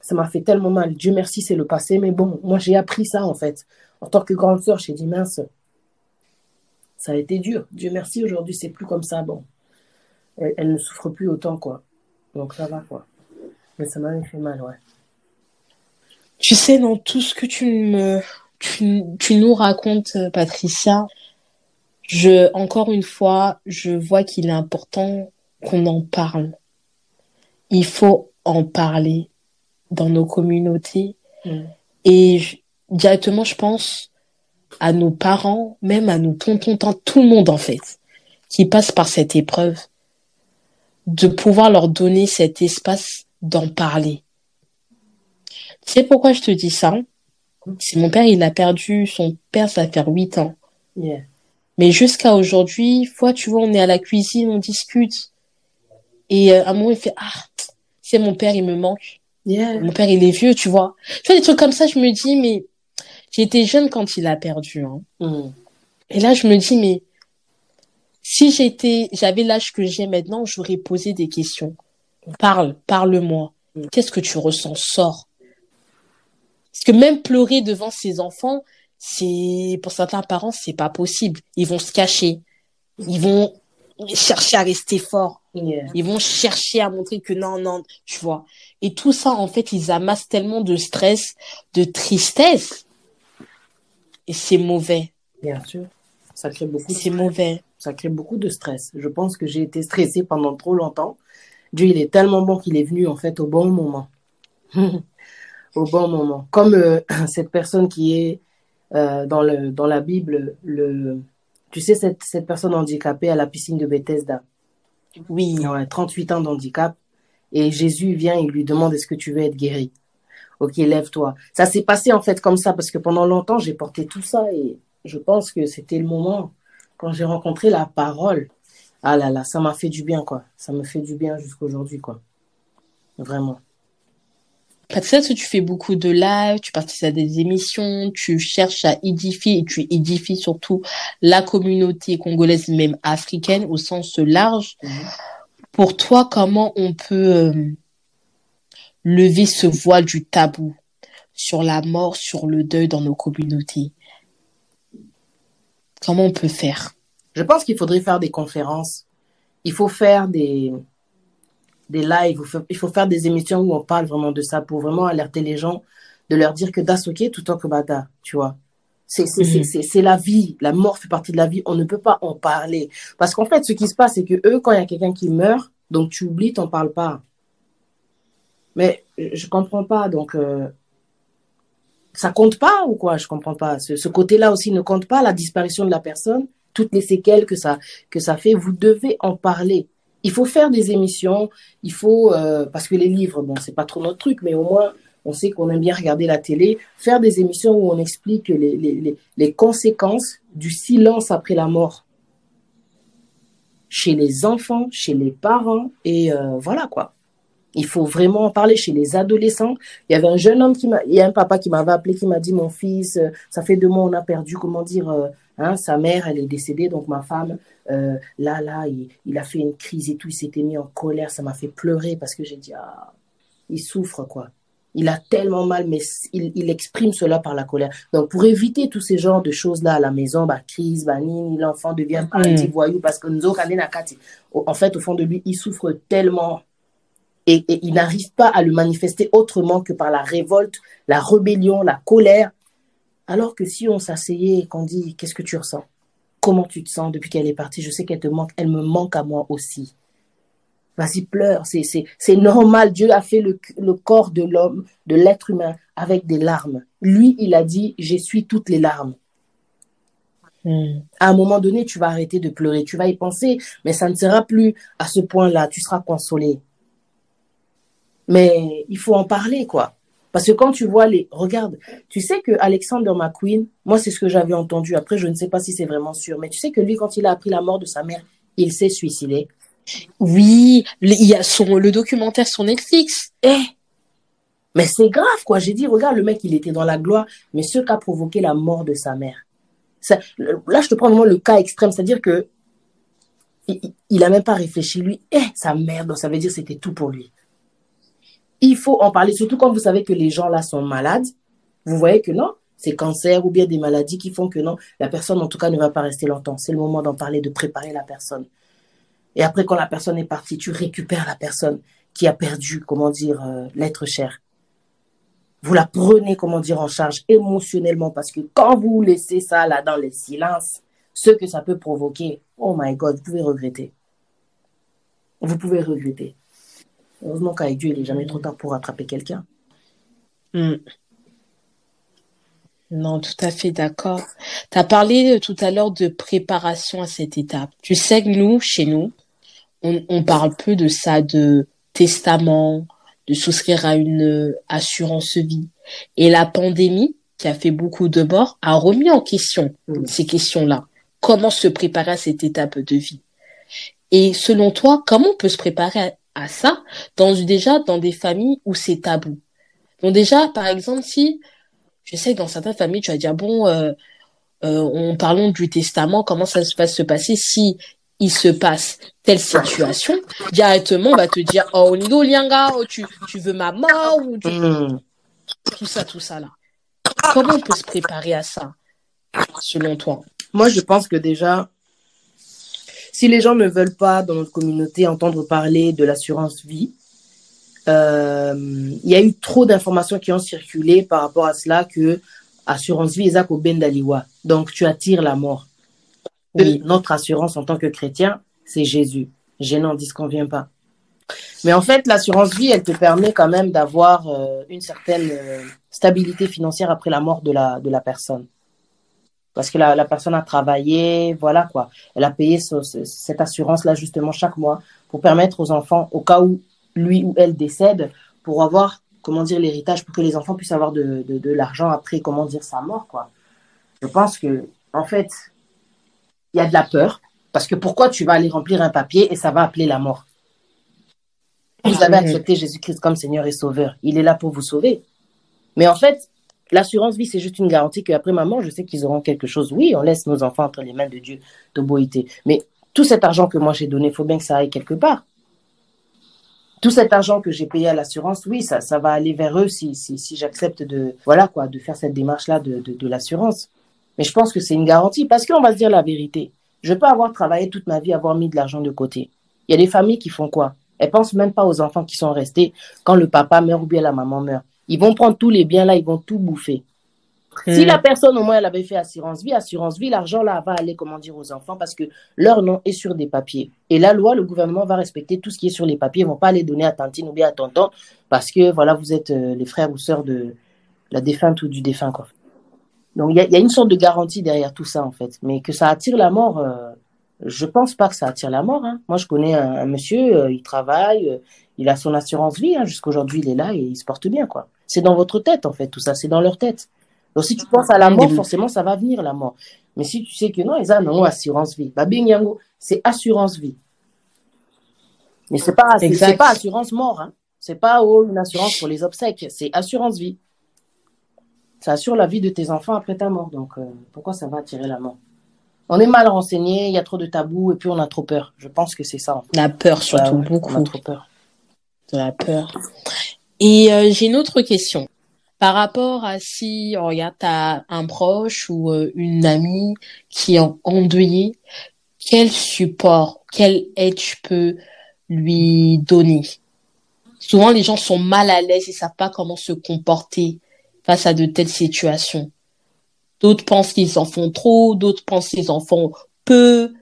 Ça m'a fait tellement mal. Dieu merci, c'est le passé. Mais bon, moi, j'ai appris ça, en fait. En tant que grande sœur, j'ai dit, mince, ça a été dur. Dieu merci, aujourd'hui, c'est plus comme ça. Bon, elle, ne souffre plus autant, quoi. Donc ça va, quoi. Mais ça m'a fait mal, ouais. Tu sais, dans tout ce que tu me, tu nous racontes, Patricia, je, encore une fois, je vois qu'il est important qu'on en parle. Il faut en parler dans nos communautés. Mm. Et directement, je pense à nos parents, même à nos tontons, tout le monde en fait, qui passe par cette épreuve de pouvoir leur donner cet espace d'en parler. Tu sais pourquoi je te dis ça? C'est mon père, il a perdu son père, ça fait huit ans. Mais jusqu'à aujourd'hui, fois tu vois, on est à la cuisine, on discute. Et euh, à un moment, il fait Ah, c'est mon père, il me manque. Mon père, il est vieux, tu vois. Tu vois, des trucs comme ça, je me dis, mais j'étais jeune quand il a perdu. Hein. Mm. Et là, je me dis, mais si j'étais, j'avais l'âge que j'ai maintenant, j'aurais posé des questions. Parle, parle-moi. Mm. Qu'est-ce que tu ressens? Sors. Parce que même pleurer devant ses enfants, c'est pour certains parents, c'est pas possible. Ils vont se cacher. Ils vont chercher à rester forts. Ils vont chercher à montrer que non, non, tu vois. Et tout ça, en fait, ils amassent tellement de stress, de tristesse. Et c'est mauvais. Bien sûr. Ça crée beaucoup. C'est mauvais ça crée beaucoup de stress. Je pense que j'ai été stressée pendant trop longtemps. Dieu, il est tellement bon qu'il est venu en fait au bon moment. au bon moment. Comme euh, cette personne qui est euh, dans, le, dans la Bible, le, tu sais, cette, cette personne handicapée à la piscine de Bethesda. Oui. Ouais, 38 ans d'handicap. Et Jésus vient, il lui demande est-ce que tu veux être guéri? Ok, lève-toi. Ça s'est passé en fait comme ça parce que pendant longtemps, j'ai porté tout ça et je pense que c'était le moment quand j'ai rencontré la parole, ah là là, ça m'a fait du bien, quoi. Ça me fait du bien jusqu'à aujourd'hui, quoi. Vraiment. Patricia, tu fais beaucoup de live, tu participes à des émissions, tu cherches à édifier et tu édifies surtout la communauté congolaise, même africaine, au sens large. Mhm. Pour toi, comment on peut euh, lever ce voile du tabou sur la mort, sur le deuil dans nos communautés? Comment on peut faire? Je pense qu'il faudrait faire des conférences. Il faut faire des, des lives. Il faut faire des émissions où on parle vraiment de ça pour vraiment alerter les gens, de leur dire que Dasoke tout en que Bada, tu vois. C'est la vie. La mort fait partie de la vie. On ne peut pas en parler. Parce qu'en fait, ce qui se passe, c'est que eux, quand il y a quelqu'un qui meurt, donc tu oublies, tu n'en parles pas. Mais je comprends pas. Donc, euh, ça compte pas ou quoi? Je comprends pas. Ce, côté-là aussi ne compte pas, la disparition de la personne, toutes les séquelles que ça, que ça fait. Vous devez en parler. Il faut faire des émissions, il faut, euh, parce que les livres, bon, c'est pas trop notre truc, mais au moins, on sait qu'on aime bien regarder la télé, faire des émissions où on explique les, conséquences du silence après la mort chez les enfants, chez les parents, et euh, voilà quoi. Il faut vraiment en parler chez les adolescents. Il y avait un jeune homme qui m'a, il y a un papa qui m'avait appelé, qui m'a dit, mon fils, euh, ça fait deux mois, on a perdu, comment dire, hein, sa mère, elle est décédée, donc ma femme, euh, là, là, il, a fait une crise et tout, il s'était mis en colère, ça m'a fait pleurer parce que j'ai dit, ah, il souffre, quoi. Il a tellement mal, mais il, il, exprime cela par la colère. Donc, pour éviter tous ces genres de choses-là à la maison, bah, crise, bah, l'enfant devient un petit voyou parce que nous en fait, au fond de lui, il souffre tellement et, et il n'arrive pas à le manifester autrement que par la révolte, la rébellion, la colère. Alors que si on s'asseyait et qu'on dit, qu'est-ce que tu ressens? Comment tu te sens depuis qu'elle est partie? Je sais qu'elle te manque, elle me manque à moi aussi. Vas-y, pleure. C'est normal. Dieu a fait le, le corps de l'homme, de l'être humain, avec des larmes. Lui, il a dit, j'essuie toutes les larmes. Hmm. À un moment donné, tu vas arrêter de pleurer. Tu vas y penser, mais ça ne sera plus à ce point-là. Tu seras consolé. Mais il faut en parler, quoi. Parce que quand tu vois les... Regarde, tu sais que Alexander McQueen, moi, c'est ce que j'avais entendu. Après, je ne sais pas si c'est vraiment sûr. Mais tu sais que lui, quand il a appris la mort de sa mère, il s'est suicidé. Oui, il y a son, le documentaire sur Netflix. Eh, mais c'est grave, quoi. J'ai dit, regarde, le mec, il était dans la gloire, mais ce qui a provoqué la mort de sa mère. Ça, là, je te prends vraiment le cas extrême, c'est-à-dire que il, a même pas réfléchi, lui. Eh, sa mère, donc ça veut dire que c'était tout pour lui. Il faut en parler, surtout quand vous savez que les gens là sont malades. Vous voyez que non, c'est cancer ou bien des maladies qui font que non, la personne en tout cas ne va pas rester longtemps. C'est le moment d'en parler, de préparer la personne. Et après, quand la personne est partie, tu récupères la personne qui a perdu, comment dire, euh, l'être cher. Vous la prenez, comment dire, en charge émotionnellement parce que quand vous laissez ça là dans le silence, ce que ça peut provoquer, oh my God, vous pouvez regretter. Vous pouvez regretter. Heureusement qu'avec Dieu, il n'est jamais trop tard pour attraper quelqu'un. Hmm. Non, tout à fait d'accord. Tu as parlé euh, tout à l'heure de préparation à cette étape. Tu sais que nous, chez nous, on, on parle peu de ça, de testament, de souscrire à une euh, assurance vie. Et la pandémie, qui a fait beaucoup de morts, a remis en question ces questions-là. Comment se préparer à cette étape de vie? Et selon toi, comment on peut se préparer à, ça dans déjà dans des familles où c'est tabou Donc déjà, par exemple, si je sais que dans certaines familles, tu vas dire bon, euh, euh, on parlons du testament, comment ça va se passer si il se passe telle situation, directement on va te dire oh Nido Lianga, oh, tu, tu veux ma mort ou hmm. tout ça, tout ça là. Comment on peut se préparer à ça, selon toi? Moi, je pense que déjà, si les gens ne veulent pas dans notre communauté entendre parler de l'assurance vie, euh, il y a eu trop d'informations qui ont circulé par rapport à cela que assurance vie est au Bendaliwa. Donc tu attires la mort. Oui. Notre assurance en tant que chrétien, c'est Jésus. Je n'en disconviens pas. Mais en fait, l'assurance vie, elle te permet quand même d'avoir euh, une certaine euh, stabilité financière après la mort de la, de la personne. Parce que la, la personne a travaillé, voilà quoi. Elle a payé cette assurance-là justement chaque mois pour permettre aux enfants, au cas où lui ou elle décède pour avoir, comment dire, l'héritage, pour que les enfants puissent avoir de, de, l'argent après, comment dire, sa mort, quoi. Je pense que, en fait, il y a de la peur, parce que pourquoi tu vas aller remplir un papier et ça va appeler la mort? Vous avez accepté Jésus-Christ comme Seigneur et Sauveur. Il est là pour vous sauver. Mais en fait, l'assurance vie, c'est juste une garantie qu'après ma mort, je sais qu'ils auront quelque chose. Oui, on laisse nos enfants entre les mains de Dieu, de beauté. Mais tout cet argent que moi j'ai donné, il faut bien que ça aille quelque part tout cet argent que j'ai payé à l'assurance, oui, ça, ça va aller vers eux si, si, si j'accepte de, voilà quoi, de faire cette démarche-là de, de, de l'assurance. Mais je pense que c'est une garantie parce qu'on va se dire la vérité. Je peux avoir travaillé toute ma vie, avoir mis de l'argent de côté. Il y a des familles qui font quoi? Elles pensent même pas aux enfants qui sont restés quand le papa meurt ou bien la maman meurt. Ils vont prendre tous les biens là, ils vont tout bouffer. Si la personne, au moins, elle avait fait assurance vie, assurance vie, l'argent là va aller, comment dire, aux enfants parce que leur nom est sur des papiers. Et la loi, le gouvernement va respecter tout ce qui est sur les papiers. Ils vont pas les donner à Tantine ou bien à Tonton parce que, voilà, vous êtes euh, les frères ou sœurs de la défunte ou du défunt, quoi. Donc, il y a, une sorte de garantie derrière tout ça, en fait. Mais que ça attire la mort, euh, je pense pas que ça attire la mort. Hein. Moi, je connais un, monsieur, euh, il travaille, il a son assurance vie, hein, jusqu'aujourd'hui, il est là et il se porte bien, quoi. C'est dans votre tête, en fait, tout ça, c'est dans leur tête. Donc, si tu penses à la mort, forcément, ça va venir, la mort. Mais si tu sais que non, ils ont assurance vie. Bah, c'est assurance vie. Mais c'est pas, c'est pas assurance mort, hein. C'est pas oh, une assurance pour les obsèques, c'est assurance vie. Ça assure la vie de tes enfants après ta mort. Donc, euh, pourquoi ça va attirer la mort? On est mal renseigné, il y a trop de tabous et puis on a trop peur. Je pense que c'est ça. La peur surtout, beaucoup. On a trop peur. De la peur. Et euh, j'ai une autre question. Par rapport à si, regarde, t'as un proche ou euh, une amie qui est endeuillée, quel support, quelle aide tu peux lui donner? Souvent, les gens sont mal à l'aise, ils savent pas comment se comporter face à de telles situations. D'autres pensent qu'ils en font trop, d'autres pensent qu'ils en font peu.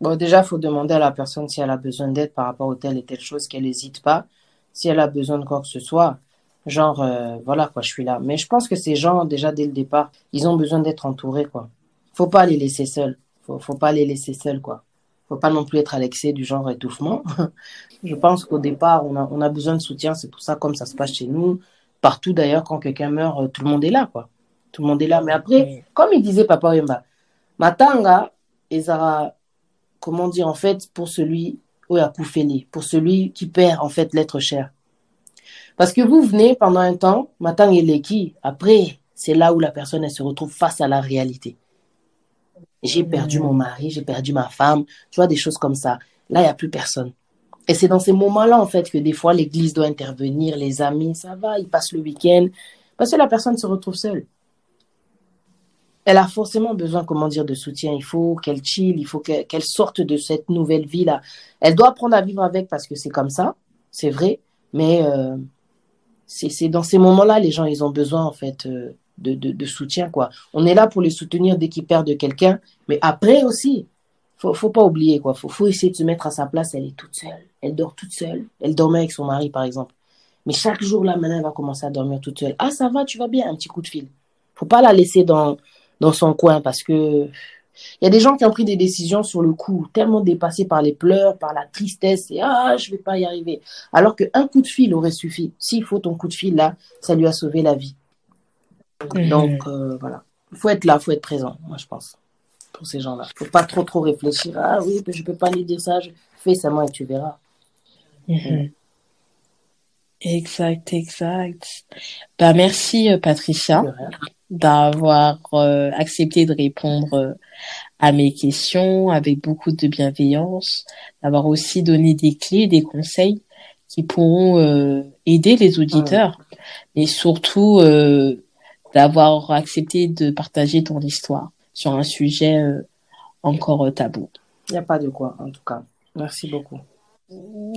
Bon, déjà, il faut demander à la personne si elle a besoin d'aide par rapport à telle et telle chose, qu'elle n'hésite pas. Si elle a besoin de quoi que ce soit, genre, euh, voilà, quoi, je suis là. Mais je pense que ces gens, déjà, dès le départ, ils ont besoin d'être entourés, quoi. Faut pas les laisser seuls. Faut, faut pas les laisser seuls, quoi. Faut pas non plus être à l'excès du genre étouffement. je pense qu'au départ, on a, on a besoin de soutien. C'est pour ça, comme ça se passe chez nous, partout d'ailleurs, quand quelqu'un meurt, euh, tout le monde est là, quoi. Tout le monde est là. Mais après, comme il disait Papa Yemba, Matanga, ezara, comment dire, en fait, pour celui Koufeli, pour celui qui perd, en fait, l'être cher. Parce que vous venez pendant un temps, Matanga et Leki, après, c'est là où la personne, elle se retrouve face à la réalité. J'ai perdu mon mari, j'ai perdu ma femme, tu vois, des choses comme ça. Là, il n'y a plus personne. Et c'est dans ces moments-là, en fait, que des fois, l'église doit intervenir, les amis, ça va, ils passent le week-end. Parce que la personne se retrouve seule elle a forcément besoin, comment dire, de soutien. Il faut qu'elle chill, il faut qu'elle sorte de cette nouvelle vie-là. Elle doit apprendre à vivre avec parce que c'est comme ça, c'est vrai. Mais euh, c'est dans ces moments-là, les gens, ils ont besoin, en fait, euh, de, soutien, quoi. On est là pour les soutenir dès qu'ils perdent quelqu'un. Mais après aussi, faut, faut pas oublier, quoi. Faut, faut essayer de se mettre à sa place. Elle est toute seule. Elle dort toute seule. Elle dormait avec son mari, par exemple. Mais chaque jour, là, maintenant, elle va commencer à dormir toute seule. Ah, ça va, tu vas bien, un petit coup de fil. Faut pas la laisser dans, dans son coin parce que il y a des gens qui ont pris des décisions sur le coup, tellement dépassés par les pleurs, par la tristesse, et ah, je vais pas y arriver. Alors qu'un coup de fil aurait suffi. S'il faut ton coup de fil là, ça lui a sauvé la vie. Mhm. Donc euh, voilà, il faut être là, il faut être présent, moi je pense, pour ces gens-là. Il faut pas trop trop réfléchir. Ah oui, je peux pas lui dire ça. Je... Fais ça moi et tu verras. Mhm. Exact, exact. Bah merci euh, Patricia d'avoir euh, accepté de répondre euh, à mes questions avec beaucoup de bienveillance, d'avoir aussi donné des clés, des conseils qui pourront aider les auditeurs, mais surtout d'avoir accepté de partager ton histoire sur un sujet encore tabou. Il n'y a pas de quoi, en tout cas. Merci beaucoup.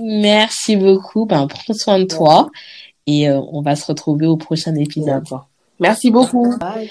Merci beaucoup. Ben, prends soin de toi et on va se retrouver au prochain épisode. Merci beaucoup. Bye.